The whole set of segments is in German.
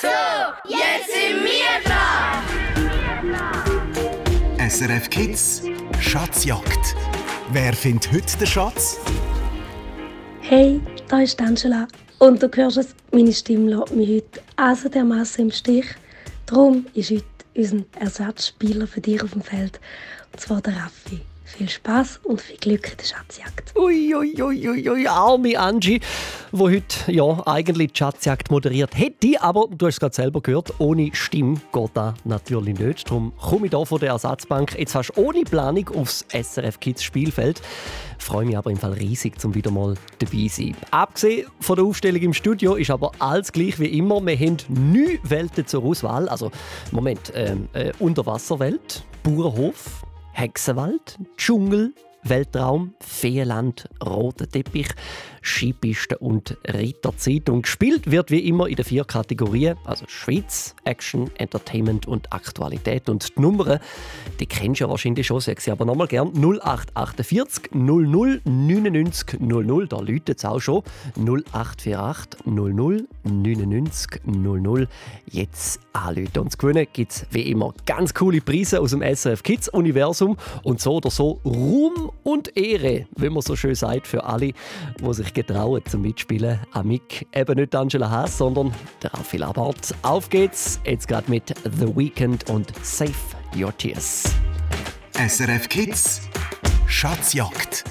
So, jetzt sind wir dran! SRF Kids Schatzjagd. Wer findet heute den Schatz? Hey, da ist Angela. Und du hörst es, meine Stimme lässt mich heute also dermassen im Stich. Darum ist heute unser Ersatzspieler für dich auf dem Feld. Und zwar der Raffi. Viel Spaß und viel Glück in der Schatzjagd. Uiuiuiui, ui, ui, ui, arme Angie, die heute ja, eigentlich die Schatzjagd moderiert hätte. Aber du hast es gerade selber gehört, ohne Stimme geht das natürlich nicht. Darum komme ich hier von der Ersatzbank jetzt fast ohne Planung aufs SRF Kids Spielfeld. Freue mich aber im Fall riesig, zum wieder mal dabei sein. Abgesehen von der Aufstellung im Studio ist aber alles gleich wie immer. Wir haben neun Welten zur Auswahl. Also, Moment, ähm, äh, Unterwasserwelt, Bauernhof, Hexenwald, Dschungel, Weltraum, Feenland, roter Teppich, Skipiste und Ritterzeit. Und gespielt wird wie immer in den vier Kategorien, also Schweiz, Action, Entertainment und Aktualität. Und die Nummern, die kennst du ja wahrscheinlich schon, sag sie aber nochmal gern. 0848 00 99 00, da läutet es auch schon. 0848 00 99 00. Jetzt anrufen. Und zu gewinnen gibt es wie immer ganz coole Preise aus dem SRF Kids Universum und so oder so Ruhm und Ehre, wie man so schön sagt, für alle, die sich getrauen zum Mitspielen. Amik, eben nicht Angela Haas, sondern der Raffi Labart. Auf geht's, jetzt gerade mit The Weekend und Save Your Tears. SRF Kids Schatzjagd.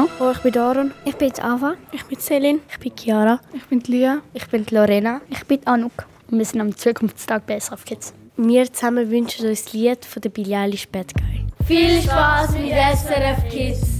Timo. Oh, ich bin Aaron. Ich bin Ava. Ich bin Celine. Ich bin Chiara. Ich bin Lia. Ich bin Lorena. Ich bin Anouk. Und wir sind am Zukunftstag bei SRF Kids. Wir zusammen wünschen uns das Lied von der Billie Eilish Bad Guy. Viel Spaß mit SRF Kids!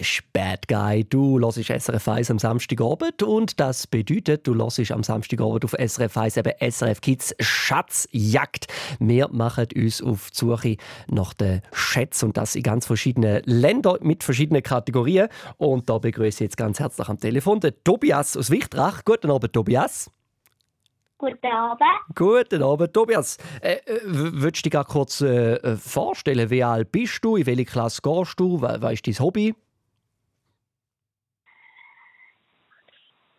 Eilish, Bad Guy. Du hörst SRF 1 am Samstagabend und das bedeutet, du hörst am Samstagabend auf SRF 1 eben SRF Kids Schatzjagd. Wir machen uns auf die Suche nach den Schätzen und das in ganz verschiedenen Ländern mit verschiedenen Kategorien. Und da begrüße ich jetzt ganz herzlich am Telefon den Tobias aus Wichtrach. Guten Abend, Tobias. Guten Abend. Guten Abend, Tobias. Äh, äh, würdest du dich gerade kurz äh, äh, vorstellen, wie alt bist du, in welche Klasse gehst du, was was ist dein Hobby?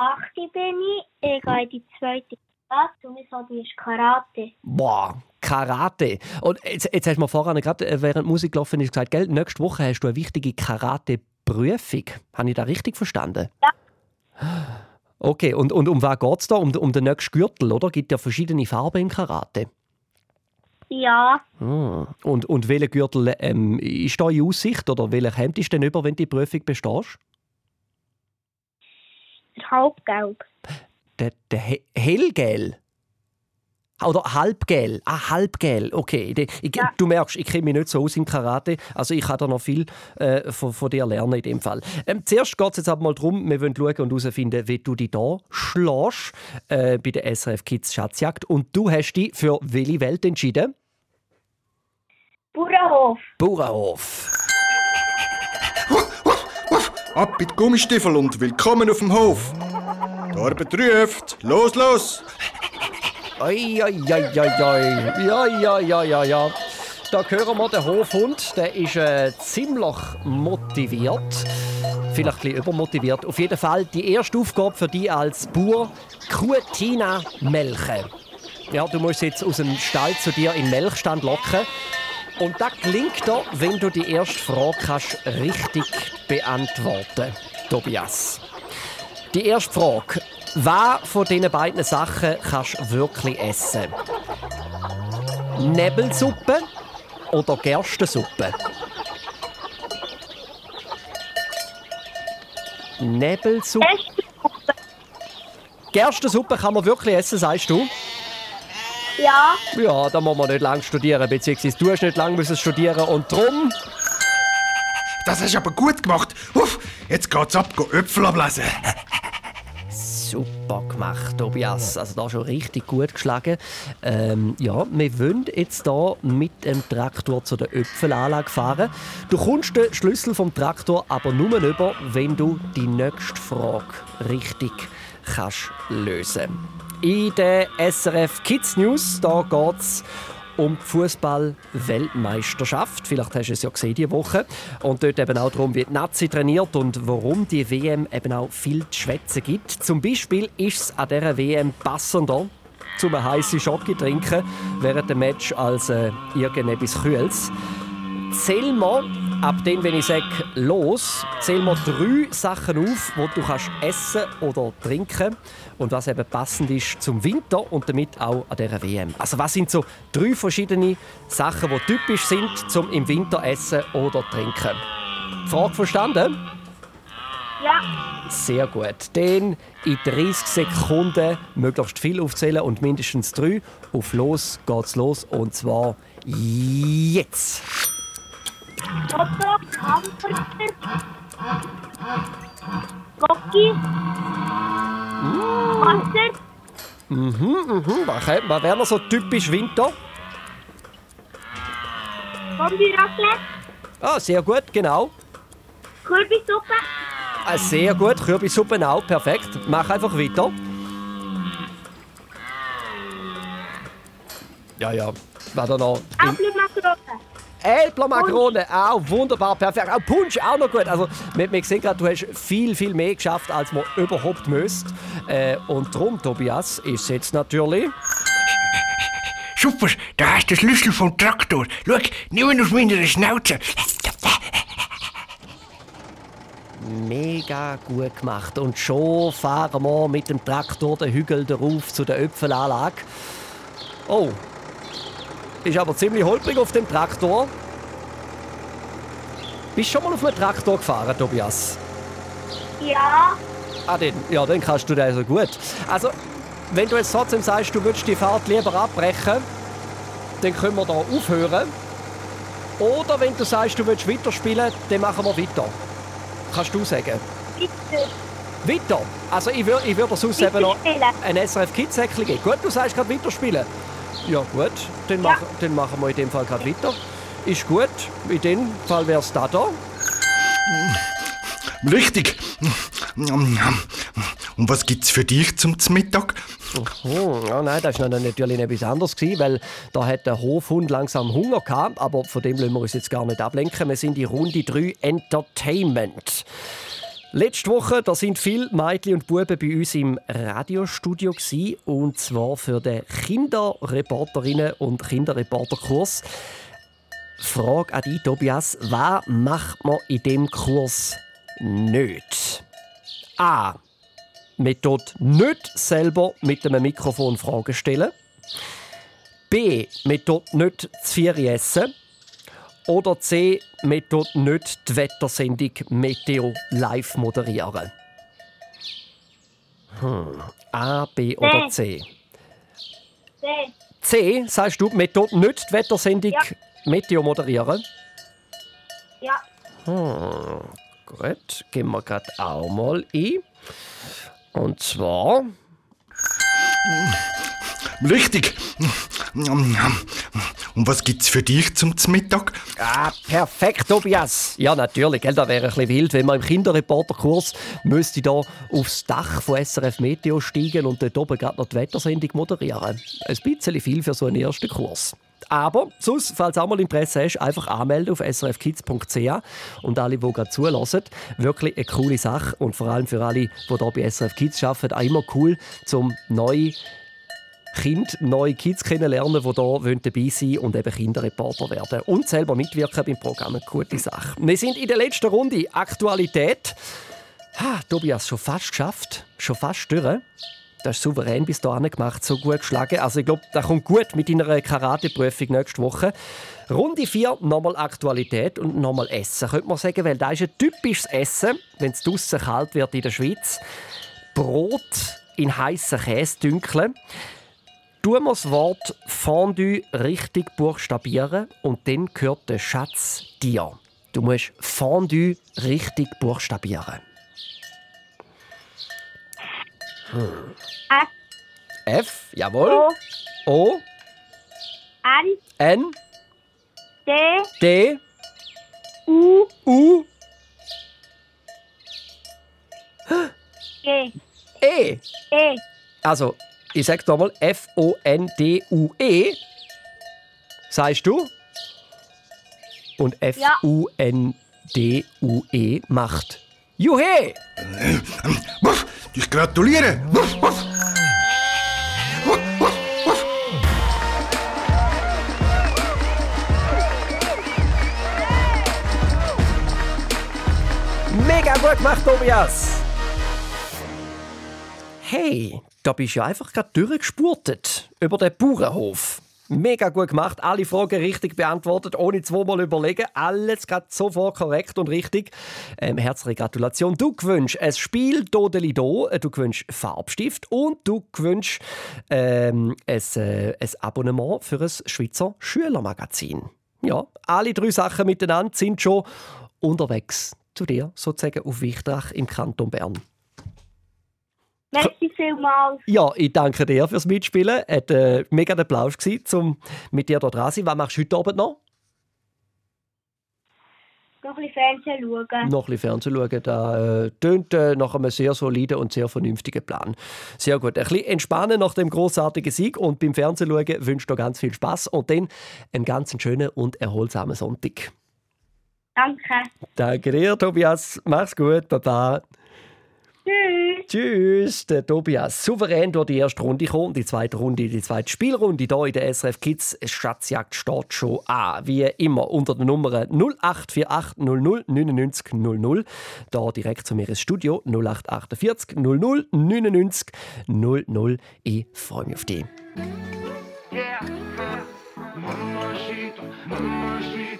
Achte bin ich. Ich gehe in die zweite Klasse und mein Hobby ist Karate. Boah, Karate. Und jetzt, jetzt hast du mir vorhin gerade äh, während Musik gelaufen ist gesagt, gell, nächste Woche hast du eine wichtige Karate-Prüfung. Habe ich das richtig verstanden? Ja. Okay, und, und um was geht es da? Um, um den nächsten Gürtel, oder? Gibt ja verschiedene Farben im Karate. Ja, Hm. Und, und welcher Gürtel ähm, ist da in Aussicht? Oder welcher Hemd ist denn über, wenn du die Prüfung bestehst? Halbgelb. Der, der He Hellgel? Oder halbgel? Ah, halbgel. Okay. Ich, Du merkst, ich kenne mich nicht so aus im Karate. Also ich kann da noch viel äh, von, von dir lernen in dem Fall. Ähm, zuerst geht es jetzt aber mal darum, wir wollen schauen und herausfinden, wie du dich da schlägst äh, bei der SRF Kids Schatzjagd. Und du hast dich für welche Welt entschieden? Bauernhof. Bauernhof. Ab mit Gummistiefel und willkommen auf dem Hof. Die Arbeit ruft. Los, los! Oi, oi, oi, oi. Ja. Da hören wir den Hofhund. Der ist äh, ziemlich motiviert. Vielleicht ein übermotiviert. Auf jeden Fall die erste Aufgabe für dich als Bauer: Kuhtina melken. Ja, du musst jetzt aus dem Stall zu dir in den Melkstand locken. Und das gelingt dir, wenn du die erste Frage kannst richtig beantworten Tobias. Die erste Frage. Was von diesen beiden Sachen kannst du wirklich essen? Nebelsuppe oder Gerstensuppe? Nebelsuppe. Gerstensuppe kann man wirklich essen, sagst du? Ja. Ja, da muss man nicht lange studieren, beziehungsweise du hast nicht lange müssen studieren und drum. Das hast du aber gut gemacht. Uff, jetzt geht's ab, go Äpfel ablesen. Super gemacht, Tobias. Also da schon richtig gut geschlagen. Ähm, ja, wir wollen jetzt hier mit dem Traktor zu der Äpfelanlage fahren. Du kommst den Schlüssel vom Traktor aber nur über, wenn du die nächste Frage richtig kannst lösen. In der SRF Kids News da geht's um die Fußball-Weltmeisterschaft. Vielleicht hast du es ja gesehen diese Woche. Und dort eben auch darum, wie die Nazi trainiert und warum die WM eben auch viel zu schwätzen gibt. Zum Beispiel ist es an dieser WM passender, zum einen heiße Schoki trinken während dem Match als äh, irgendetwas Kühles. Zähl mal, ab dem, wenn ich sage los, zähl mal drei Sachen auf, die du kannst essen oder trinken und was eben passend ist zum Winter und damit auch an dieser WM. Also was sind so drei verschiedene Sachen, die typisch sind zum im Winter essen oder trinken? Frage verstanden? Ja. Sehr gut. Dann in 30 Sekunden möglichst viel aufzählen und mindestens drei. Auf los geht's los und zwar jetzt. Otto, Hamburger, Gocki, Wasser, Mhm, mhm. Was was wäre noch so typisch Winter? Kombi-Raclette, Ah, sehr gut, genau. Kürbissuppe, Ah, sehr gut, Kürbissuppe auch, perfekt. Mach einfach weiter. Ja, ja. Was da noch? Apfelmakarone, Äpfelmakrone, auch wunderbar, perfekt. Auch Punsch, auch noch gut. Also, wir, wir sehen gerade, du hast viel, viel mehr geschafft, als man überhaupt müsste. Äh, und darum, Tobias, ist jetzt natürlich... Super, da hast du den Schlüssel vom Traktor. Schau, nimm ihn aus meiner Schnauze. Mega gut gemacht. Und schon fahren wir mit dem Traktor den Hügel darauf zu der Äpfelanlage. Oh, ist aber ziemlich holprig auf dem Traktor. Bist du schon mal auf einem Traktor gefahren, Tobias? ja, Ah, den, ja, dann kannst du das so gut. Also, wenn du jetzt trotzdem sagst, du würdest die Fahrt lieber abbrechen, dann können wir da aufhören. Oder wenn du sagst, du willst weiterspielen, dann machen wir weiter. Kannst du sagen? bitte, Weiter? Also ich würde ich würd sonst eben noch ein SRF Kids geben. Gut, du sagst gerade weiterspielen. Ja gut, dann, mach, dann machen wir in dem Fall gerade weiter. Ist gut, in dem Fall wäre es da da. Richtig. Und was gibt's für dich zum Mittag? Oh, ja, nein, das war dann natürlich etwas anderes, gewesen, weil da hat der Hofhund langsam Hunger gehabt, aber von dem lassen wir uns jetzt gar nicht ablenken. Wir sind in Runde 3 Entertainment. Letzte Woche da sind viele Mädchen und Buben bei uns im Radiostudio gsi und zwar für den Kinderreporterinnen und Kinderreporterkurs. Frage an dich, Tobias: Was macht man in dem Kurs nicht? A. Man tut nicht selber mit einem Mikrofon Fragen stellen. B. Man tut nicht zu viel essen. Oder C. Tut nicht die Wettersendung Meteo live moderieren. Hm. A, B oder C? C, C, sagst du, tut nicht die Wettersendung Ja. Meteo moderieren? ja, Hm. Gut, gehen wir gerade auch mal ein. Und zwar. Richtig. Und was gibt's für dich zum Mittag? Ah, perfekt, Tobias. Ja, natürlich, gell, das wäre ein bisschen wild, wenn man im Kinderreporterkurs müsste da aufs Dach von SRF Meteo steigen und dort oben gerade noch die Wettersendung moderieren. Ein bisschen viel für so einen ersten Kurs. Aber sonst, falls auch mal Interesse hast, einfach anmelden auf srfkids.ch und alle, die gerade zulassen. Wirklich eine coole Sache und vor allem für alle, die hier bei SRF Kids arbeiten, auch immer cool, zum neue Kind, neue Kids kennenlernen, die hier dabei sein und eben Kinderreporter werden. Und selber mitwirken beim Programm. Eine gute Sache. Wir sind in der letzten Runde. Aktualität. Ha, Tobias, schon fast geschafft. Schon fast durch. Das ist souverän bis dahin gemacht, so gut geschlagen. Also ich glaube, das kommt gut mit deiner Karate-Prüfung nächste Woche. Runde 4, nochmal Aktualität und nochmal Essen, könnte man sagen, weil das ist ein typisches Essen, wenn es draußen kalt wird in der Schweiz. Brot in heißen Käse dünkeln. Tun wir das Wort Fondue richtig buchstabieren und dann gehört der Schatz dir. Du musst Fondue richtig buchstabieren. Hm. F. F, jawohl. O. N. N. D. D. U. U. G. E. E. Also, ich sag nochmal F-O-N-D-U-E. Sagst du? Und F-U-N-D-U-E macht Juhe! Ich gratuliere. Mega gut gemacht, Tobias! Hey, da bist du ja einfach gerade durchgespurtet über den Bauernhof. Mega gut gemacht, alle Fragen richtig beantwortet, ohne zweimal überlegen. Alles gerade sofort korrekt und richtig. Ähm, herzliche Gratulation. Du gewünschst ein Spiel Dodeli Do, du gewünschst Farbstift und du gewünschst ähm, ein, äh, ein Abonnement für ein Schweizer Schülermagazin. Ja, alle drei Sachen miteinander sind schon unterwegs zu dir, sozusagen auf Wichtrach im Kanton Bern. Merci vielmals. Ja, ich danke dir fürs Mitspielen. Es war äh, mega der Applaus, um mit dir hier dran zu sein. Was machst du heute Abend noch? Noch ein bisschen Fernsehen schauen. Noch ein bisschen Fernsehen schauen. Das äh, tönt äh, nach einem sehr soliden und sehr vernünftigen Plan. Sehr gut. Ein bisschen entspannen nach dem großartigen Sieg und beim Fernsehen schauen wünsche dir ganz viel Spaß und dann einen ganz schönen und erholsamen Sonntag. Danke. Danke dir, Tobias. Mach's gut. Baba. Tschüss. Tschüss, der Tobias. Souverän durch die erste Runde gekommen. Die zweite Runde, die zweite Spielrunde hier in der SRF Kids Schatzjagd steht schon an. Wie immer unter der Nummer 0848 00 99 00. Da direkt zu mir ins Studio 0848 00 99 00. Ich freue mich auf dich. Tan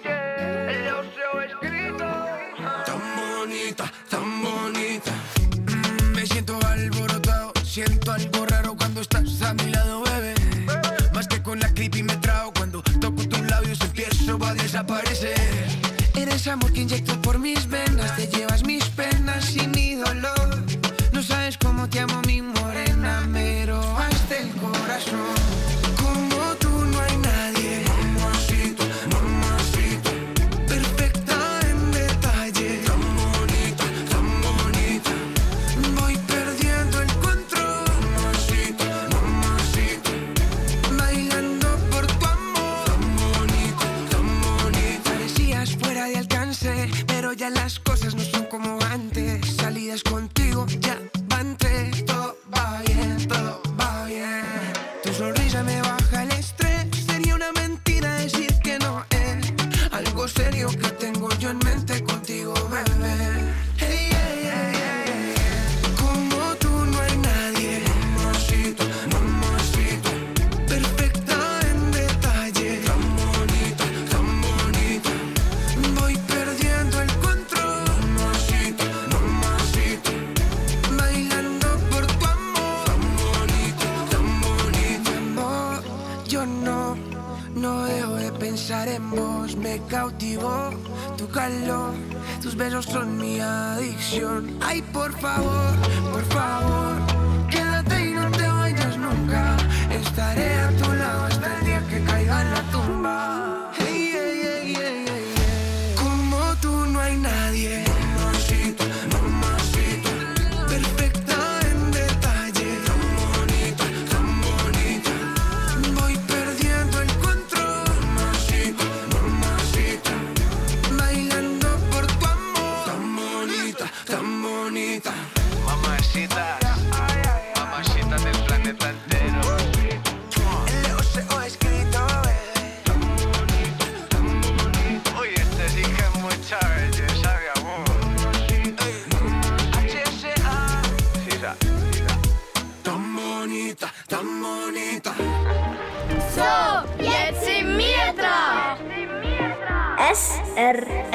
Eres amor que inyecto por mis venas, te llevas mis penas sin mi dolor. No sabes cómo te amo, mi morena, me robaste el corazón. yeah. cautivó tu calor, tus besos son mi adicción. Ay, por favor, por favor, quédate y no te vayas nunca. Estaré a tu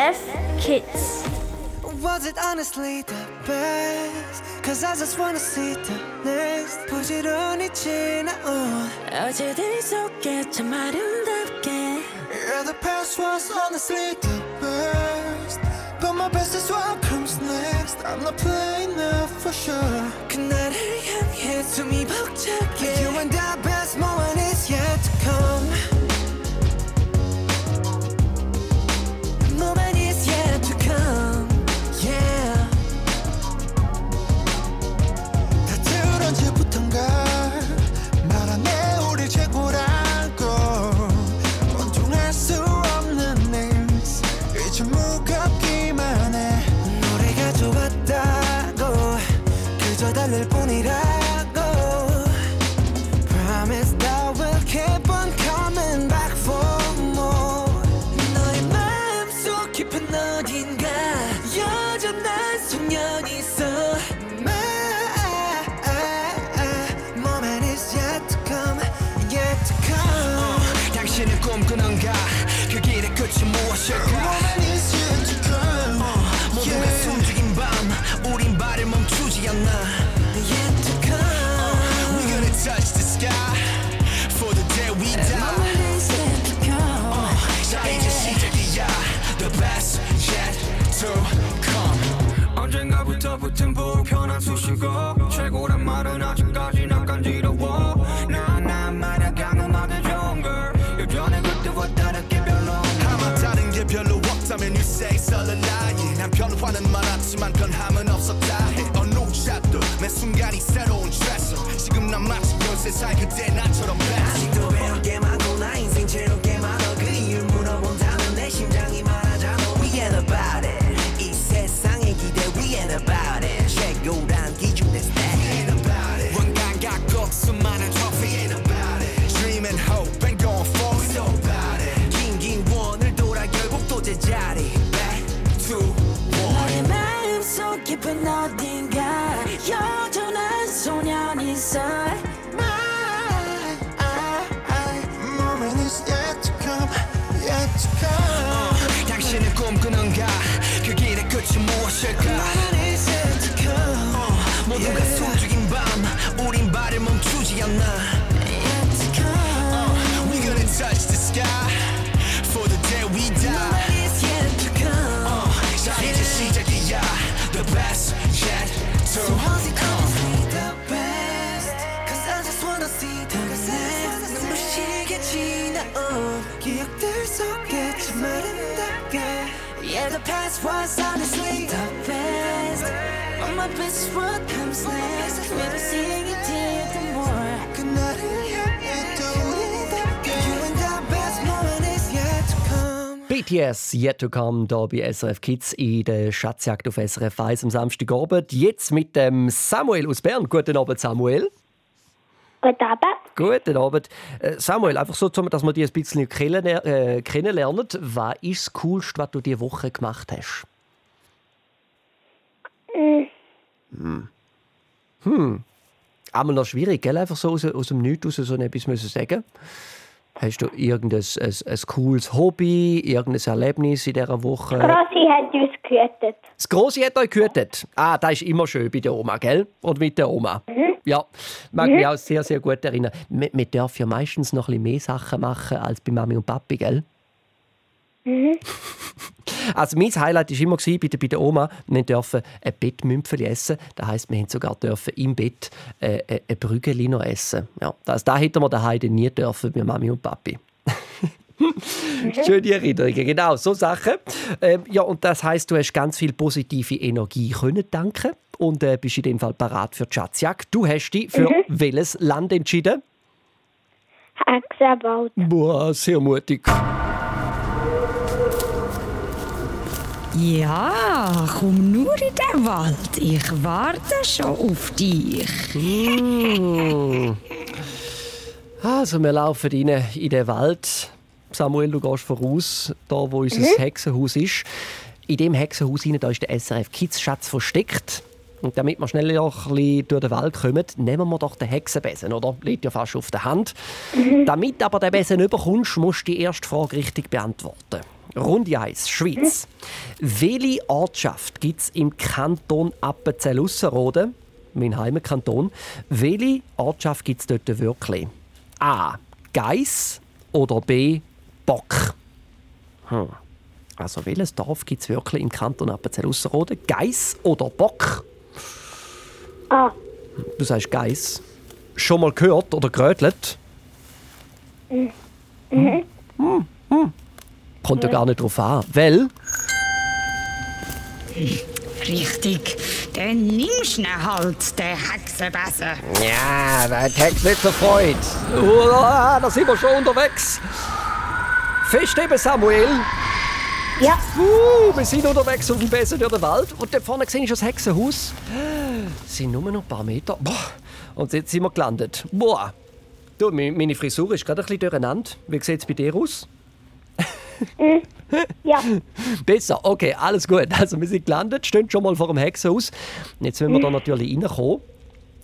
Deaf Kids. Was it honestly the best? Cause I just wanna see the next. Put it on each other. 부지런히 지나온 어제들이 속에 참 아름답게. Yeah, the past was honestly the best. But my best is what comes next. I'm not playing now for sure. Can I hear you? 그날을 향해 숨이 벅차게. You and that best moment is yet to come. 어딘가? 여전한 소년이 있어 당신은 꿈꾸는가? 그 길의 끝이 무엇일까? 어, 모두가 숨죽인 밤 우린 발을 멈추지 않나? the past was honestly the best. All my best work comes next. When I see you the more. Could not BTS Yet to Come da bei SRF Kids in der Schatzjagd auf SRF 1 am Samstagabend. Jetzt mit dem Samuel aus Bern. Guten Abend, Samuel. Guten Abend. Guten Abend. Äh, Samuel, einfach so, dass wir dich ein bisschen äh, kennenlernen. Was ist das Coolste, was du diese Woche gemacht hast? Mhm. Hm. Hm. Einmal noch schwierig, gell? einfach so aus, aus dem Nichts raus so etwas sagen müssen. Hast du irgendein ein, ein cooles Hobby, irgendein Erlebnis in dieser Woche? Das Grossi hat uns gehütet. Das Grossi hat euch gehütet? Ah, das ist immer schön bei der Oma, gell? Und mit der Oma. Mhm. Ja, mag mhm. mich auch sehr, sehr gut erinnern. Wir, man darf ja meistens noch ein bisschen mehr Sachen machen als bei Mami und Papi, gell? Mhm. Also mein Highlight war immer bei der, bei der Oma, wir dürfen ein Bettmümpfeli essen. Das heisst, wir dürfen sogar dürfen im Bett äh, äh, ein Brügeli noch essen. Ja, das, das hätten wir daheim nie dürfen bei Mami und Papi. Schöne Erinnerungen, genau, so Sachen. Ähm, ja, und das heißt, du hast ganz viel positive Energie können danken und äh, bist in dem Fall parat für die Schatzjagd. Du hast dich für mhm. welches Land entschieden? Axabauta. Boah, sehr mutig. Ja, komm nur in den Wald. Ich warte schon auf dich. Mm. Also, wir laufen rein in den Wald. Samuel, du gehst voraus, da wo unser Mhm. Hexenhaus ist. In dem Hexenhaus rein, da ist der SRF Kids Schatz versteckt. Und damit wir schneller ein bisschen durch den Wald kommen, nehmen wir doch den Hexenbesen, oder? Liegt ja fast auf der Hand. Damit aber den Besen überkommst, musst du die erste Frage richtig beantworten. Runde 1, Schweiz. Welche Ortschaft gibt es im Kanton Appenzell-Ausserrhoden, mein Heimatkanton? Welche Ortschaft gibt es dort wirklich? A. Geiss oder B. Bock? Hm. Also welches Dorf gibt es wirklich im Kanton Appenzell-Ausserrhoden? Geiss oder Bock? Ah. Du sagst Geiss. Schon mal gehört oder gerötelt? Mhm. Hm, hm. Kommt ja gar nicht drauf an. Weil Richtig. Dann nimmst du ihn halt, den Hexenbesen. Ja, da hat Hex nicht so Freude. Oh, da sind wir schon unterwegs. Fest eben, Samuel. Ja. Uh, wir sind unterwegs auf dem Besen durch den Wald. Und dort vorne sehe ich das Hexenhaus. Es sind nur noch ein paar Meter. Boah. Und jetzt sind wir gelandet. Boah. Du, meine Frisur ist gerade ein bisschen durcheinander. Wie sieht es bei dir aus? Ja. Besser, okay, alles gut. Also wir sind gelandet, stehen schon mal vor dem Hexenhaus. Und Jetzt müssen wir da natürlich reinkommen.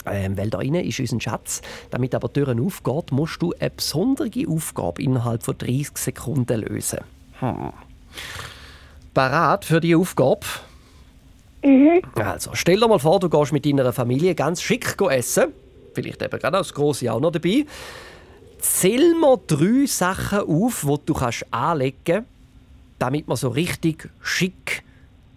Ähm, weil da rein ist unser Schatz. Damit aber die Tür aufgeht, musst du eine besondere Aufgabe innerhalb von 30 Sekunden lösen. Hm. Parat für die Aufgabe? Mhm. Also, stell dir mal vor, du gehst mit deiner Familie ganz schick go essen. Vielleicht eben gerade auch das Grosse auch noch dabei. Zähl mir drei Sachen auf, die du kannst anlegen kannst, damit man so richtig schick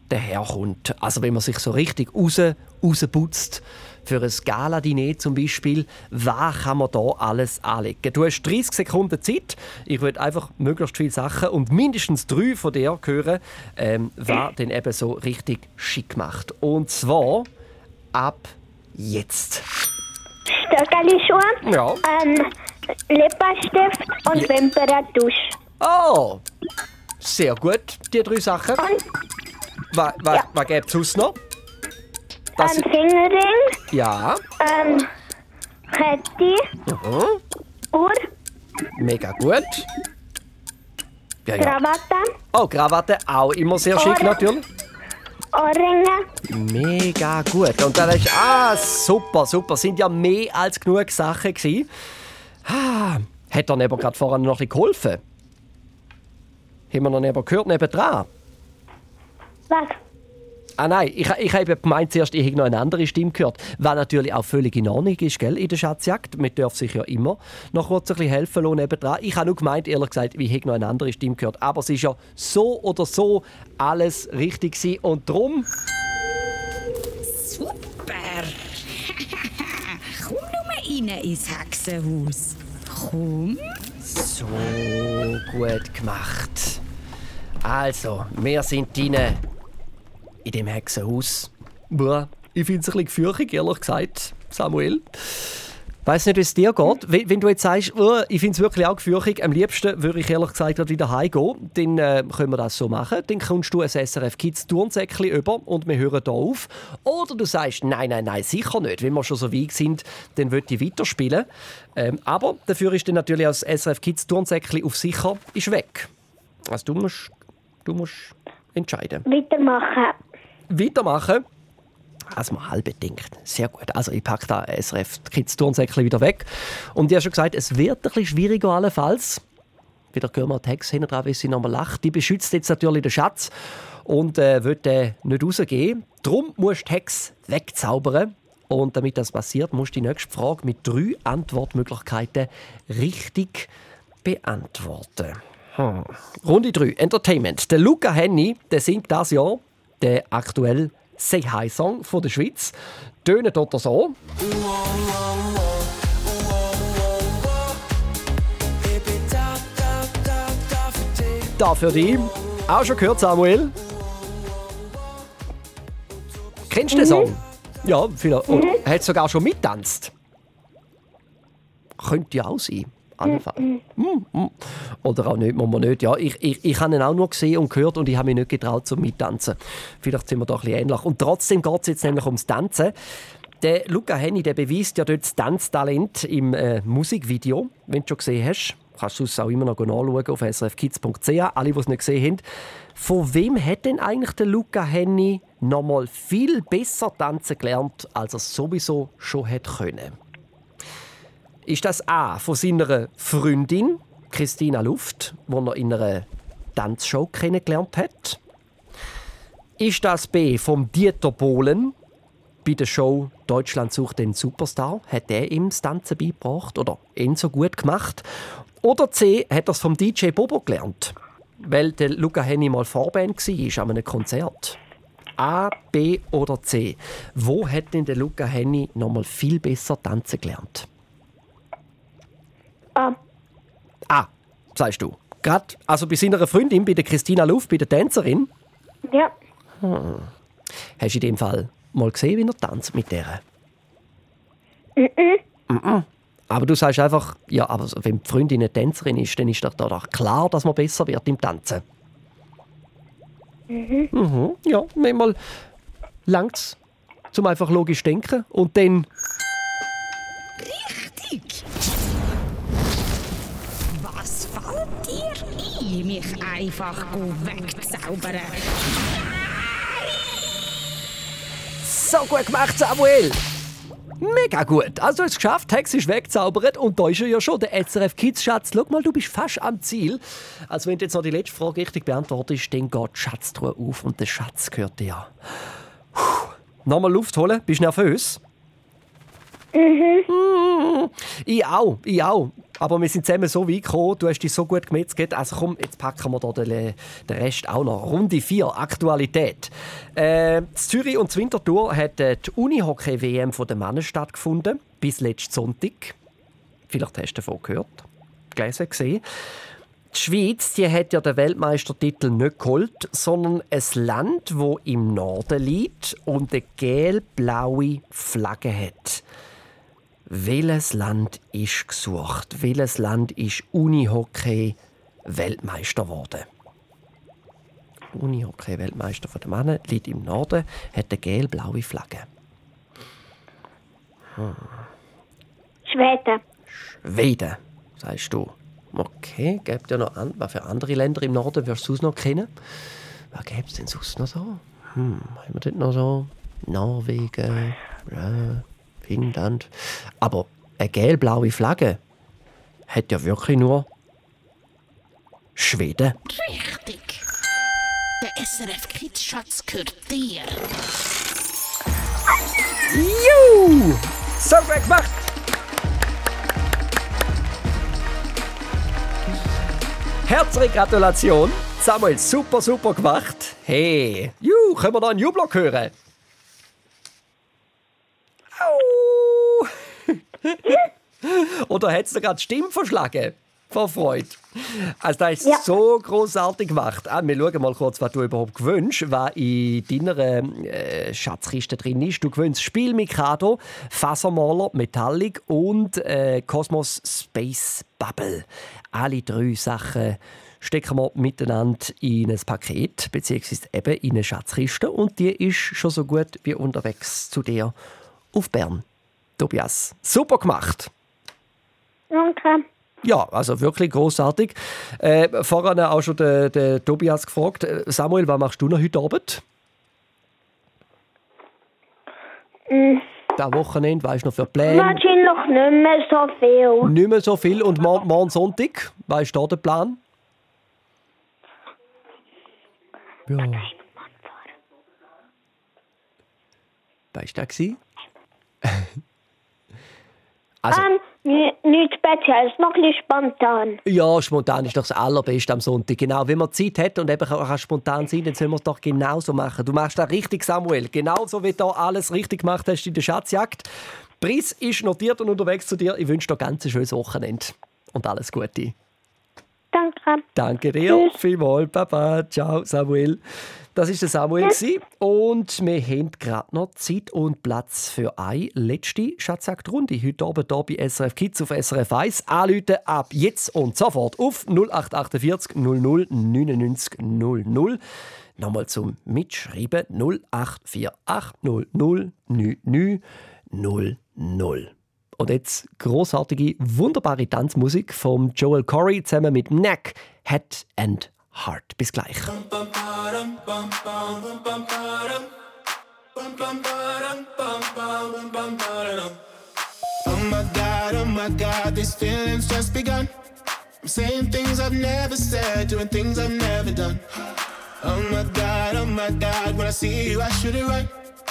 daherkommt. Also wenn man sich so richtig raus, rausputzt. Für ein Gala-Diner zum Beispiel, was kann man da alles anlegen? Du hast 30 Sekunden Zeit. Ich würde einfach möglichst viele Sachen und mindestens drei von dir hören, ähm, was dann eben so richtig schick macht. Und zwar ab jetzt. Stöckeli-Schuhe. Ja. Ähm, Lippenstift und Ja. Wimperntusch. Oh! Sehr gut, die drei Sachen. Was, was, was gibt es sonst noch? Das, Ähm, Fingerring. ja. Ähm, Kette. Mhm. Uhr. Mega gut. Ja, ja. Krawatte. Oh, Krawatte auch immer sehr schick natürlich. Ohrringe. Mega gut. Und dann ist ah super, super. Sind ja mehr als genug Sachen gewesen. Ah, hat er aber gerade vorhin noch ein geholfen? Haben wir noch nicht gehört nebendran? Was? Ah nein, ich, ich habe gemeint zuerst, ich hätte noch eine andere Stimme gehört. Was natürlich auch völlig in Ordnung ist, gell, in der Schatzjagd. Man darf sich ja immer noch kurz ein bisschen helfen lassen nebendran. Ich habe nur gemeint, ehrlich gesagt, ich hätte noch eine andere Stimme gehört. Aber es ist ja so oder so alles richtig gewesen. Und darum... rein ins Hexenhaus. Komm. So gut gemacht. Also, wir sind drinnen in dem Hexenhaus. Boah, ich finde es ein bisschen gefürchtig, ehrlich gesagt, Samuel. Weiß nicht, wie es dir geht. Wenn, wenn du jetzt sagst, oh, ich finde es wirklich auch gefürchtig, am liebsten würde ich ehrlich gesagt gerade wieder heimgehen, dann äh, können wir das so machen. Dann kommst du ein SRF Kids Turnsäckchen über und wir hören hier auf. Oder du sagst, nein, nein, nein, sicher nicht. Wenn wir schon so weit sind, dann würde ich weiterspielen. Ähm, aber dafür ist dann natürlich auch das SRF Kids Turnsäckchen auf sicher ist weg. Also du musst, du musst entscheiden. Weitermachen. Weitermachen. Also mal halb denkt. Sehr gut. Also ich packe da SRF Kids Turnsäckchen wieder weg. Und ich habe schon gesagt, es wird ein bisschen schwieriger allenfalls. Wieder hören wir die Hex hinten dran, wie sie nochmal lacht. Die beschützt jetzt natürlich den Schatz und äh, will den nicht rausgeben. Darum musst du die Hex wegzaubern. Und damit das passiert, musst du die nächste Frage mit drei Antwortmöglichkeiten richtig beantworten. Hm. Runde 3, Entertainment. Der Luca Henny, der singt das Jahr den aktuell Say Hi Song von der Schweiz. Tönen dort so. Da für dich. Auch schon gehört, Samuel? Kennst du den Song? Ja, vielleicht. Oder hat sogar schon mittanzt? Könnte ja auch sein. Allenfalls. Mm, mm. Oder auch nicht, muss man nicht. Ja, ich, ich, ich habe ihn auch nur gesehen und gehört und ich habe mich nicht getraut zum Mittanzen. Vielleicht sind wir doch ein bisschen ähnlich. Und trotzdem geht es jetzt nämlich ums Tanzen. Der Luca Henny der beweist ja dort das Tanztalent im äh, Musikvideo, wenn du schon gesehen hast. Kannst du es auch immer noch nachschauen auf srfkids.ch, alle, die es nicht gesehen haben. Von wem hat denn eigentlich der Luca Henny noch mal viel besser tanzen gelernt, als er sowieso schon hätte können? Ist das A von seiner Freundin Christina Luft, die er in einer Tanzshow kennengelernt hat? Ist das B vom Dieter Bohlen bei der Show Deutschland sucht den Superstar? Hat er ihm das Tanzen beigebracht oder ihn so gut gemacht? Oder C hat er es vom DJ Bobo gelernt, weil der Luca Henny mal Vorband war an einem Konzert? A, B oder C? Wo hat denn der Luca Henny noch mal viel besser tanzen gelernt? A. A, sagst du. Gerade also bei seiner Freundin, bei der Christina Luft, bei der Tänzerin. Ja. Hm. Hast du in dem Fall mal gesehen, wie er tanzt mit der? Mhm. Mhm. Aber du sagst einfach, ja, aber wenn die Freundin eine Tänzerin ist, dann ist doch da doch klar, dass man besser wird im Tanzen. Mhm. Mhm. Ja, manchmal langt es zum einfach logisch denken und dann Richtig! Ein, mich einfach wegzaubern? so gut gemacht, Samuel! Mega gut. Also, es geschafft, Hex ist weggezaubert und da ist er ja schon, der SRF Kids Schatz. Schau mal, du bist fast am Ziel. Also, wenn du jetzt noch die letzte Frage richtig beantwortest, dann geht die Schatztruhe auf und der Schatz gehört dir. Puh. Nochmal Luft holen. Bist du nervös? Mhm. Ich auch, ich auch. Aber wir sind zusammen so weit gekommen, du hast dich so gut gemetzelt. Also komm, jetzt packen wir da den, den Rest auch noch. Runde 4, Aktualität. Äh, Zürich und in Winterthur hat äh, die Unihockey-WM der Männer stattgefunden, bis letzten Sonntag. Vielleicht hast du davon gehört, gelesen, gesehen. Die Schweiz die hat ja den Weltmeistertitel nicht geholt, sondern ein Land, wo im Norden liegt und eine gelb-blaue Flagge hat. Welches Land ist gesucht? Welches Land ist Unihockey Weltmeister geworden? Unihockey Weltmeister von der Männer liegt im Norden, hat eine gelb-blaue Flagge. Hm. Schweden. Schweden, sagst du. Okay, gibt ja noch an, was für andere Länder im Norden wirst du sonst noch kennen? Was gäbe es denn sonst noch so? Hm, haben wir dort noch so? Norwegen, ja, Finnland. Aber eine gelb-blaue Flagge hat ja wirklich nur Schweden. Richtig. Der SRF Kids Schatz gehört dir. Juhu! So gut gemacht! Herzliche Gratulation! Samuel, super, super gemacht. Hey, juhu, können wir noch einen Jubler hören? Au! Oder es dir gerade Stimme verschlagen? Vor Freude. Also, das ist Ja. so großartig gemacht. Ah, wir schauen mal kurz, was du überhaupt gewünscht, was in deiner äh, Schatzkiste drin ist. Du gewünscht Spiel Mikado, Fasermaler, Metallic und äh, Cosmos Space Bubble. Alle drei Sachen stecken wir miteinander in ein Paket, beziehungsweise eben in eine Schatzkiste. Und die ist schon so gut wie unterwegs zu dir auf Bern. Tobias, super gemacht! Danke. Ja, also wirklich großartig. Äh, vorhin auch schon der, der Tobias gefragt. Äh, Samuel, was machst du noch heute Abend? Mhm. Das Wochenende, weißt du noch für Pläne? Wahrscheinlich nicht mehr so viel. Nicht mehr so viel. Und morgen, morgen Sonntag, weißt du da den Plan? Ja. Weißt du das? also, Ähm, ni- nichts speziell, ist noch ein spontan. Ja, spontan ist doch das Allerbeste am Sonntag. Genau, wenn man Zeit hat und eben auch spontan sein, dann sollen wir es doch genauso machen. Du machst das richtig, Samuel. Genauso wie du alles richtig gemacht hast in der Schatzjagd. Preis ist notiert und unterwegs zu dir. Ich wünsche dir ganz ein schönes Wochenende und alles Gute. Danke. Danke dir. Vielmals. Papa. Ciao, Samuel. Das war der Samuel. Ja. Und wir haben gerade noch Zeit und Platz für eine letzte Schatzjagdrunde. Heute Abend hier bei SRF Kids auf SRF 1. Anrufen ab jetzt und sofort auf 0848 00 99 00. Nochmal zum Mitschreiben 0848 00 99 00. Und jetzt großartige, wunderbare Tanzmusik von Joel Corey zusammen mit Neck, Head and Heart. Bis gleich. Oh my god, oh my god, these feelings just begun. I'm saying things I've never said, doing things I've never done. Oh my god, oh my god, when I see you, I shoot it right.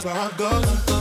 that's where I go.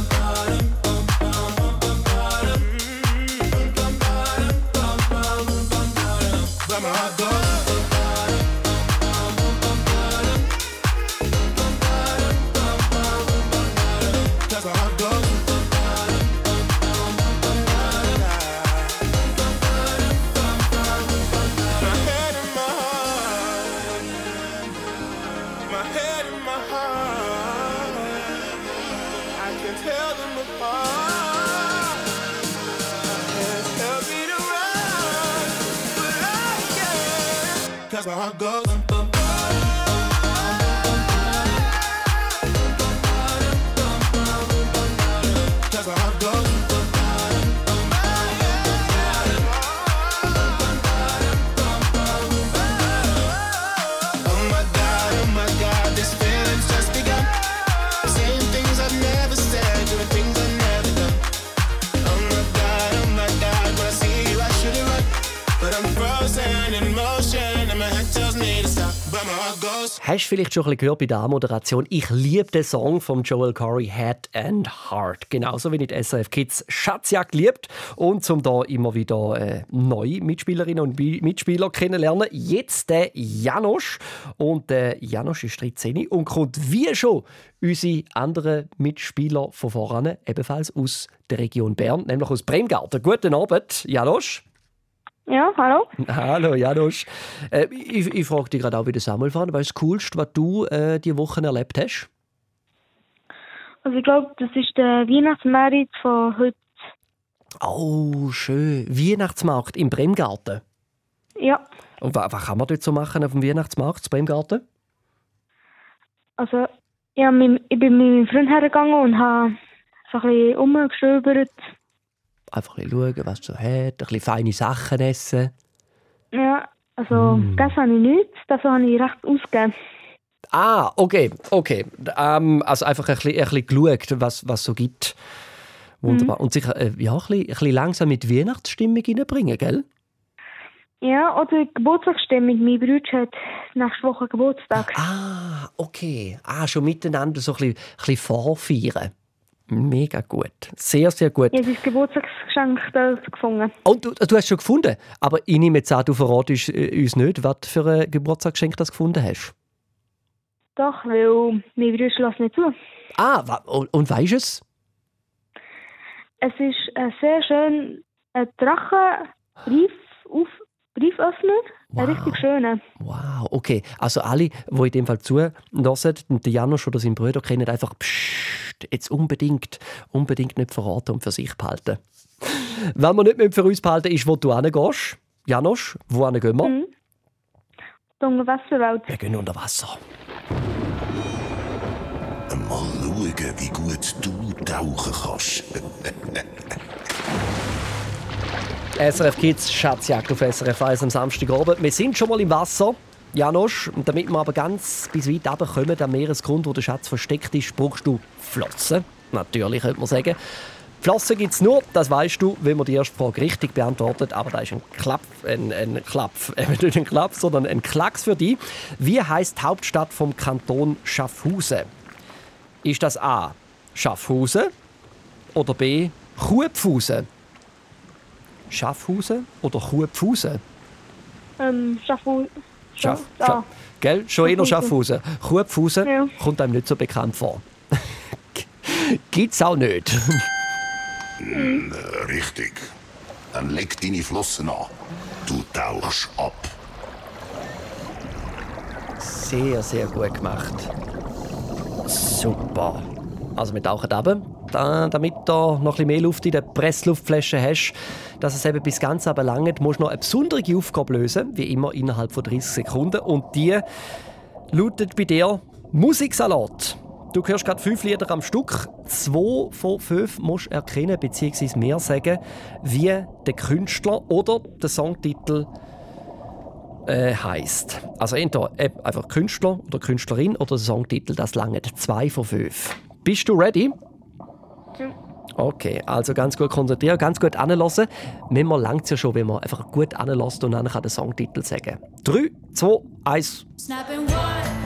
Hast vielleicht schon ein bisschen gehört bei der Anmoderation? Ich liebe den Song von Joel Corey, Head and Heart. Genauso wie ich die SRF Kids Schatzjagd liebt. Und zum da immer wieder äh, neue Mitspielerinnen und Mitspieler kennenlernen. Jetzt der Janosch. Und der Janosch ist 13 und kommt wie schon unsere anderen Mitspieler von voran, ebenfalls aus der Region Bern, nämlich aus Bremgarten. Guten Abend, Janosch. Ja, hallo? Hallo Janusz. Äh, ich ich frage dich gerade auch, wie der Samuel war. Was ist das Coolste, was du äh, diese Woche erlebt hast? Also ich glaube, das ist der Weihnachtsmerit von heute. Oh, schön. Weihnachtsmarkt im Bremgarten. Ja, Und wa- was kann man dort so machen auf dem Weihnachtsmarkt im Bremgarten? also mit, ich bin mit meinem Freund hergegangen und habe so ein bisschen rumgestöbert. Einfach ein bisschen schauen, was du so hat, ein bisschen feine Sachen essen. Ja, also das habe ich nichts, dafür habe ich recht ausgegeben. Ah, okay, okay. Ähm, also einfach ein bisschen, ein bisschen geschaut, was was so gibt. Wunderbar. Und sicher äh, ja, ein, bisschen, ein bisschen langsam mit Weihnachtsstimmung reinbringen, gell? Ja, oder Geburtstagsstimmung. Mein Bruder hat nächste Woche Geburtstag. Ah, okay. Ah, schon miteinander so ein bisschen, ein bisschen vorfeiern. Mega gut. Sehr, sehr gut. Ich habe sein Geburtstagsgeschenk dort gefunden. Und du, du hast schon gefunden. Aber ich nehme jetzt an, du verratest äh, uns nicht, was für ein Geburtstagsgeschenk das gefunden hast. Doch, weil meine Brüder lassen nicht zu. Ah, und, und du es? Es ist ein sehr schön ein Drachenbrief auf Brieföffner. Ein richtig schöner. Wow, okay. Also alle, die in dem Fall und der Janosch oder sein Bruder kennen, einfach pssst, jetzt unbedingt, unbedingt nicht verraten und für sich behalten. Wenn wir nicht mehr für uns behalten, ist, wo du hingehst. Janosch, wo gehen wir? Mhm. Die Unterwasserwelt. Wir gehen unter Wasser. Mal schauen, wie gut du tauchen kannst. SRF Kids, Schatzjagd auf SRF 1 am Samstagabend. Wir sind schon mal im Wasser. Janosch, damit wir aber ganz bis weit runterkommen, am Meeresgrund, wo der Schatz versteckt ist, brauchst du Flossen. Natürlich, könnte man sagen. Flossen gibt es nur, das weißt du, wenn man die erste Frage richtig beantwortet. Aber da ist ein Klapp, ein, ein Klapp, äh, nicht ein Klapp, sondern ein Klacks für dich. Wie heißt die Hauptstadt vom Kanton Schaffhausen? Ist das A. Schaffhausen oder B. Chupfhausen? Schaffhausen oder Chupfhausen? Ähm, Schaffhausen. Schaff, Ja. Schaff, gell? Schon eher Schaffhausen. Schaffhausen. Chupfhausen Ja. kommt einem nicht so bekannt vor. Gibt's auch nicht. Hm, richtig. Dann leg deine Flossen an. Du tauchst ab. Sehr, sehr gut gemacht. Super. Also wir tauchen runter, da, damit du noch ein mehr Luft in der Pressluftflasche hast. Dass es eben bis ganz runter langt, musst du noch eine besondere Aufgabe lösen, wie immer innerhalb von 30 Sekunden. Und die lautet bei dir Musiksalat. Du hörst gerade fünf Lieder am Stück. Zwei von fünf musst du erkennen bzw. mehr sagen, wie der Künstler oder der Songtitel äh, heißt. Also entweder äh, einfach Künstler oder Künstlerin oder der Songtitel, das langt zwei von fünf. Bist du ready? Okay, also ganz gut konzentrieren, ganz gut anlassen. Manchmal langt es ja schon, wenn man einfach gut anlässt und dann kann der Songtitel sagen. 3, 2, 1. Snapping one,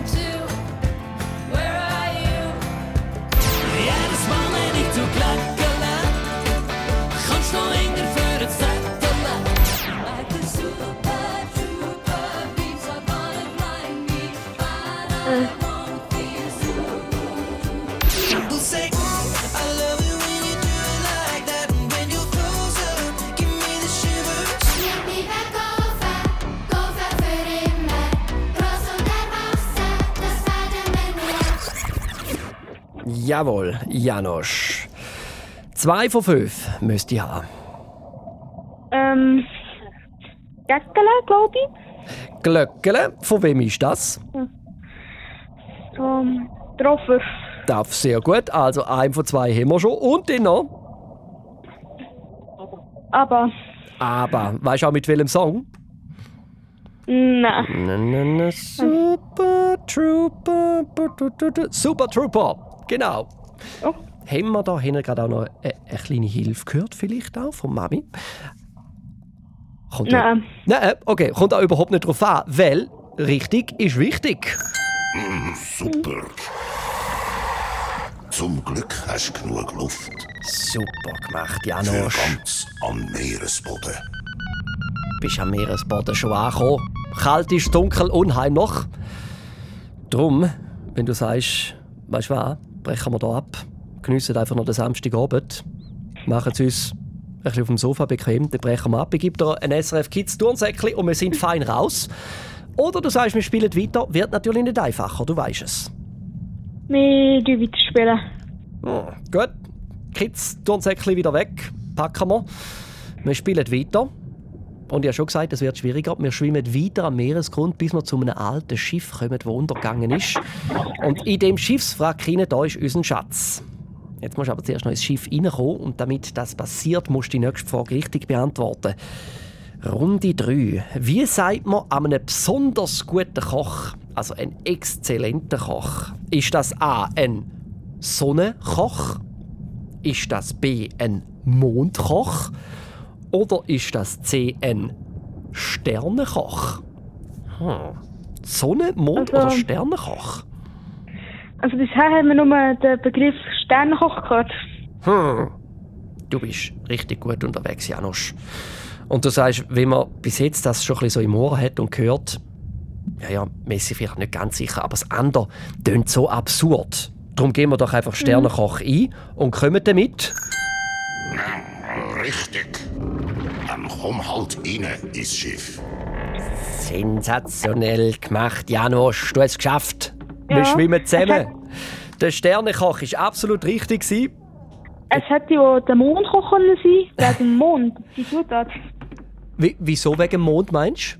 Jawohl, Janosch. Zwei von fünf müsste ich haben. ähm, Gäckele, glaube ich. Glöckele, von wem ist das? Ähm, Troffer. Darf sehr gut. Also ein von zwei haben wir schon. Und den noch. Aber, Aber, weißt du auch mit welchem Song? nein. Na, na, na, Super Trooper. Super Trooper. Genau. Oh. Haben wir da hinten gerade auch noch eine, eine kleine Hilfe gehört, vielleicht auch von Mami? Kommt Nein. Ja, Nein, okay, kommt auch überhaupt nicht drauf an, weil richtig ist wichtig. Hm, super. Zum Glück hast du genug Luft. Super gemacht, Für Janosch. ganz am Meeresboden. Bist am Meeresboden schon angekommen. Kalt ist, dunkel, unheimlich. Drum, wenn du sagst, weißt du was, brechen wir hier ab, geniessen einfach noch den Samstagabend, machen es uns ein bisschen auf dem Sofa bequem, dann brechen wir ab. Ich gebe dir ein SRF Kids Turnsäckchen und wir sind fein raus. Oder du sagst, wir spielen weiter, wird natürlich nicht einfacher, du weißt es. Wir tun weiterspielen. Hm, gut, Kids Turnsäckchen wieder weg, packen wir. Wir spielen weiter. Und ich habe schon gesagt, es wird schwieriger. Wir schwimmen weiter am Meeresgrund, bis wir zu einem alten Schiff kommen, das untergegangen ist. Und in dem Schiffswrack hinein, da ist unser Schatz. Jetzt musst du aber zuerst noch ins Schiff reinkommen und damit das passiert, musst du die nächste Frage richtig beantworten. Runde 3. Wie sagt man an einem besonders guten Koch, also einen exzellenten Koch? Ist das A. ein Sonnenkoch? Ist das B. ein Mondkoch? Oder ist das C. ein Sternenkoch? Hm. Sonne, Mond Also- oder Sternenkoch? Also bisher haben wir nur den Begriff Sternenkoch gehört. Hm. Du bist richtig gut unterwegs, Janusz. Und du sagst, wenn man bis jetzt das schon ein bisschen so im Ohr hat und gehört, ja, ja, man ist sich vielleicht nicht ganz sicher, aber das andere tönt so absurd. Darum gehen wir doch einfach Sternenkoch ein und kommen damit. Richtig. Komm halt rein ins Schiff. Sensationell gemacht, Janusz. Du hast es geschafft. Wir Ja, schwimmen es zusammen. Der Sternenkoch war absolut richtig. gewesen. Es hätte ja der Mond kommen können sein, wegen dem Mond, die Zutat. Wie, wieso wegen dem Mond meinst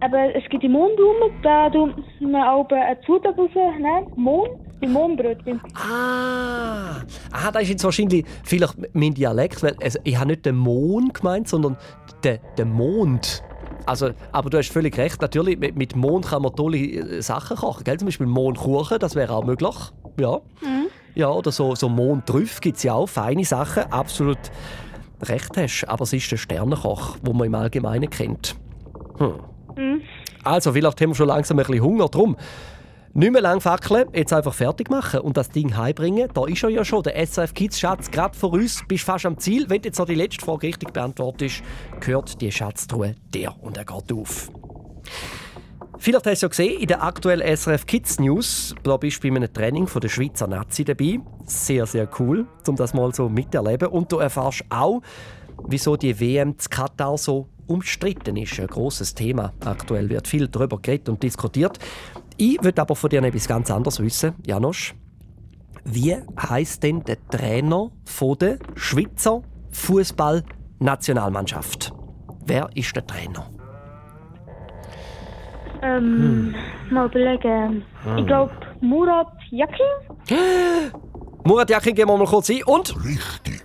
Aber es gibt die Mondblume, da tut man auch eine Zutat rausnehmen, Mond, die Mondbrötchen. Ah, ah, das ist jetzt wahrscheinlich vielleicht mein Dialekt, weil also, ich habe nicht den Mond gemeint, sondern den, den Mond. Also, aber du hast völlig recht. Natürlich, mit, mit Mond kann man tolle äh, Sachen kochen. Gell? Zum Beispiel Mondkuchen, das wäre auch möglich. Ja. Ja, oder so, so Mondtrüff gibt es ja auch. Feine Sachen. Absolut recht hast. Aber es ist der Sternenkoch, den man im Allgemeinen kennt. Hm. Mhm. Also, vielleicht haben wir schon langsam ein bisschen Hunger. Drum, nicht mehr lang fackeln, jetzt einfach fertig machen und das Ding heimbringen. Da ist er ja schon, der SRF Kids Schatz, gerade vor uns. Bist fast am Ziel. Wenn du jetzt noch die letzte Frage richtig beantwortest, gehört die Schatztruhe dir und er geht auf. Vielleicht hast du ja gesehen, in der aktuellen SRF Kids News, da bist du bei einem Training von der Schweizer Nazi dabei. Sehr, sehr cool, um das mal so miterleben. Und du erfährst auch, wieso die WM zu Katar so umstritten ist. Ein grosses Thema. Aktuell wird viel darüber geredet und diskutiert. Ich würde aber von dir etwas ganz anderes wissen, Janosch. Wie heißt denn der Trainer von der Schweizer Fußballnationalmannschaft? Wer ist der Trainer? Ähm, mal überlegen. Hm. Ich glaube, Murat Yakin? Murat Yakin gehen wir mal kurz ein. Und? Richtig.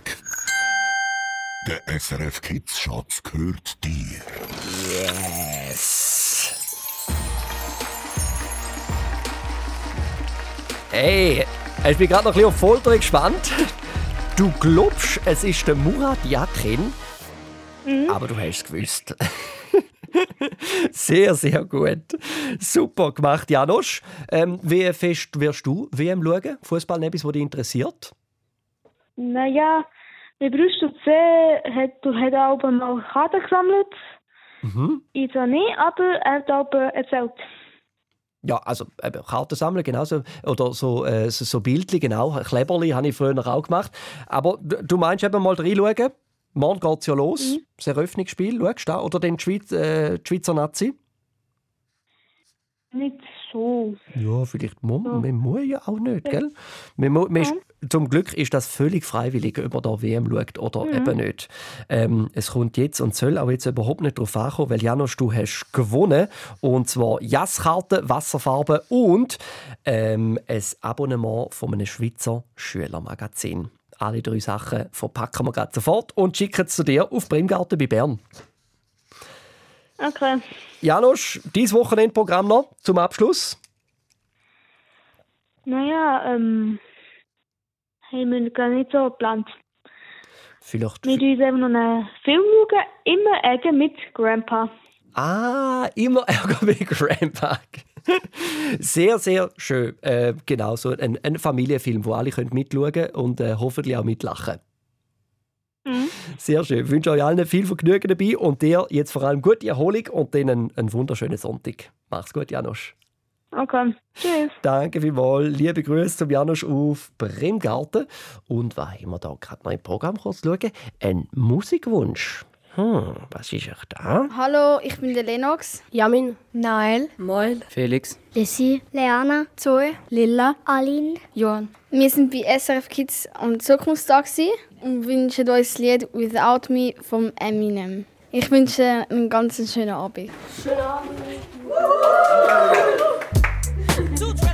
Der SRF Kids Schatz gehört dir. Yes. Hey, ich bin gerade noch ein bisschen auf Folter gespannt. Du glaubst, es ist der Murat Yakin, Mhm. aber du hast es gewusst. sehr, sehr gut. Super gemacht, Janosch. Ähm, wie fest wirst du WM schauen? Fußball etwas, was dich interessiert? Naja, mein Bruder C hat, hat auch mal Karten gesammelt. Mhm. Ich zwar nicht, aber er hat auch erzählt. Ja, also eben, Karten sammeln genauso. Oder so, äh, so, so Bildchen, genau. Kleberli habe ich früher auch gemacht. Aber du meinst eben mal reinschauen? Morgen geht es ja los. Das Eröffnungsspiel, schaust du da? Oder den Schweiz, äh, Schweizer Nazi? Nicht so. Ja, vielleicht muss man, man muss ja auch nicht, gell? Man man ist, zum Glück ist das völlig freiwillig, ob man da WM schaut oder Mhm. eben nicht. Ähm, es kommt jetzt und soll auch jetzt überhaupt nicht darauf ankommen, weil Janusz, du hast gewonnen. Und zwar Jasskarte, Wasserfarbe und ähm, ein Abonnement von einem Schweizer Schülermagazin. Alle drei Sachen verpacken wir gerade sofort und schicken es zu dir auf Brimgarten bei Bern. Okay. Janusz, dieses Wochenendprogramm noch zum Abschluss. Naja, ähm, haben wir gar nicht so geplant. Vielleicht Wir schauen eben noch einen Film schauen, immer Ärger mit Grandpa. Ah, immer Ärger mit Grandpa. Sehr, sehr schön. Äh, genau, so ein, ein Familienfilm, wo alle können mitschauen können und äh, hoffentlich auch mitlachen. Mhm. Sehr schön. Ich wünsche euch allen viel Vergnügen dabei und dir jetzt vor allem gute Erholung und dann einen, einen wunderschönen Sonntag. Mach's gut, Janosch. Okay, tschüss. Danke vielmals. Liebe Grüße zum Janosch auf Bremgarten. Und was haben wir da gerade noch im Programm kurz schauen? Ein Musikwunsch. Hm, was ist euch da? Hallo, ich bin der Lennox. Jamin. Nael. Moil. Felix. Lissy. Leana. Zoe. Lilla. Aline. Johann. Wir sind bei SRF Kids am Zukunftstag und wünschen euch das Lied Without Me vom Eminem. Ich wünsche einen ganz schönen Abend. Schönen Abend. two tracks.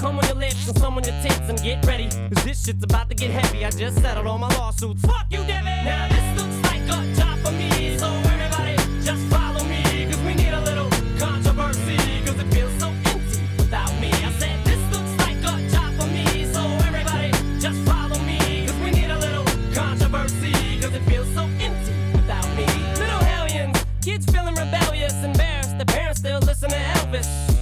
come on your lips and some on your tits and get ready. Cause this shit's about to get heavy. I just settled all my lawsuits. Fuck you, Devin! Now this looks like a job for me, so everybody just follow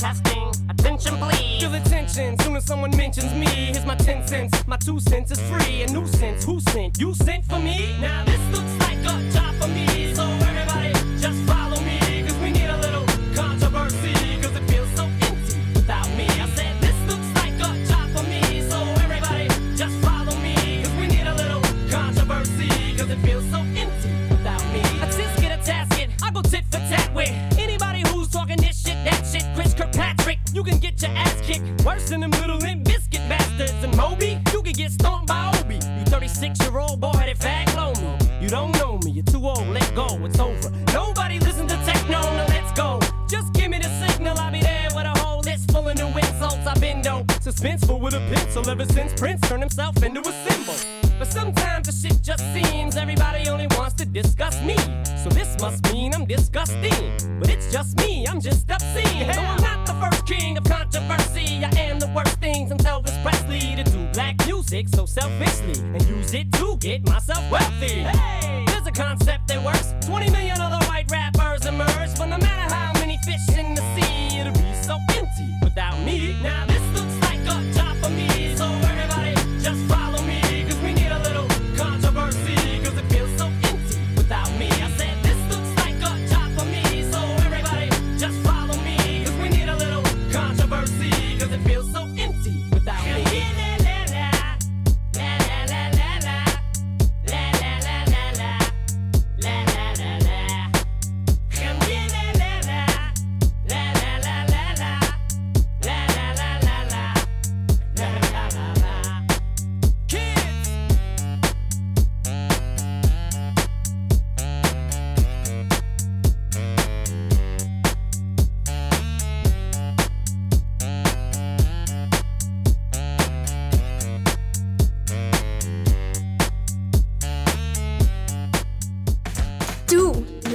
Testing, attention please. Feel the tension soon as someone mentions me. Here's my 10 cents. My two cents is free. A nuisance. Who sent? You sent for me? Now this looks like a job for me. So everybody just follow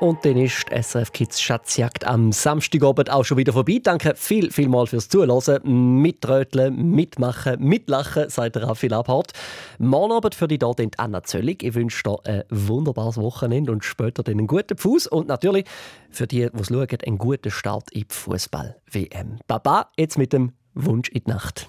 Und dann ist die SRF Kids Schatzjagd am Samstagabend auch schon wieder vorbei. Danke viel, viel mal fürs Zuhören. Mitröteln, mitmachen, mitlachen, sagt Raffi Labhardt. Morgen Abend für die dort Anna Zöllig. Ich wünsche dir ein wunderbares Wochenende und später einen guten Fuß. Und natürlich für die, die es schauen, einen guten Start in die Fußball-WM. Baba, jetzt mit dem Wunsch in die Nacht.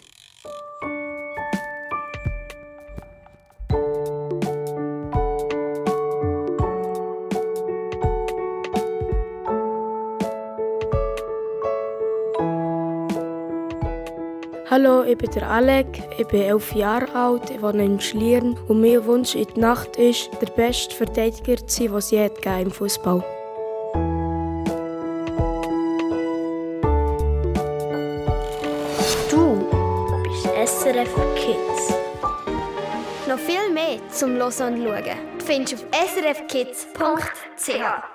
Hallo, ich bin der Alec, ich bin elf Jahre alt, ich wohne in Schlieren und mein Wunsch in die Nacht ist, der beste Verteidiger zu sein, den es je im Fußball. Du bist SRF Kids. Noch viel mehr zum Hören und Schauen findest du auf srfkids.ch.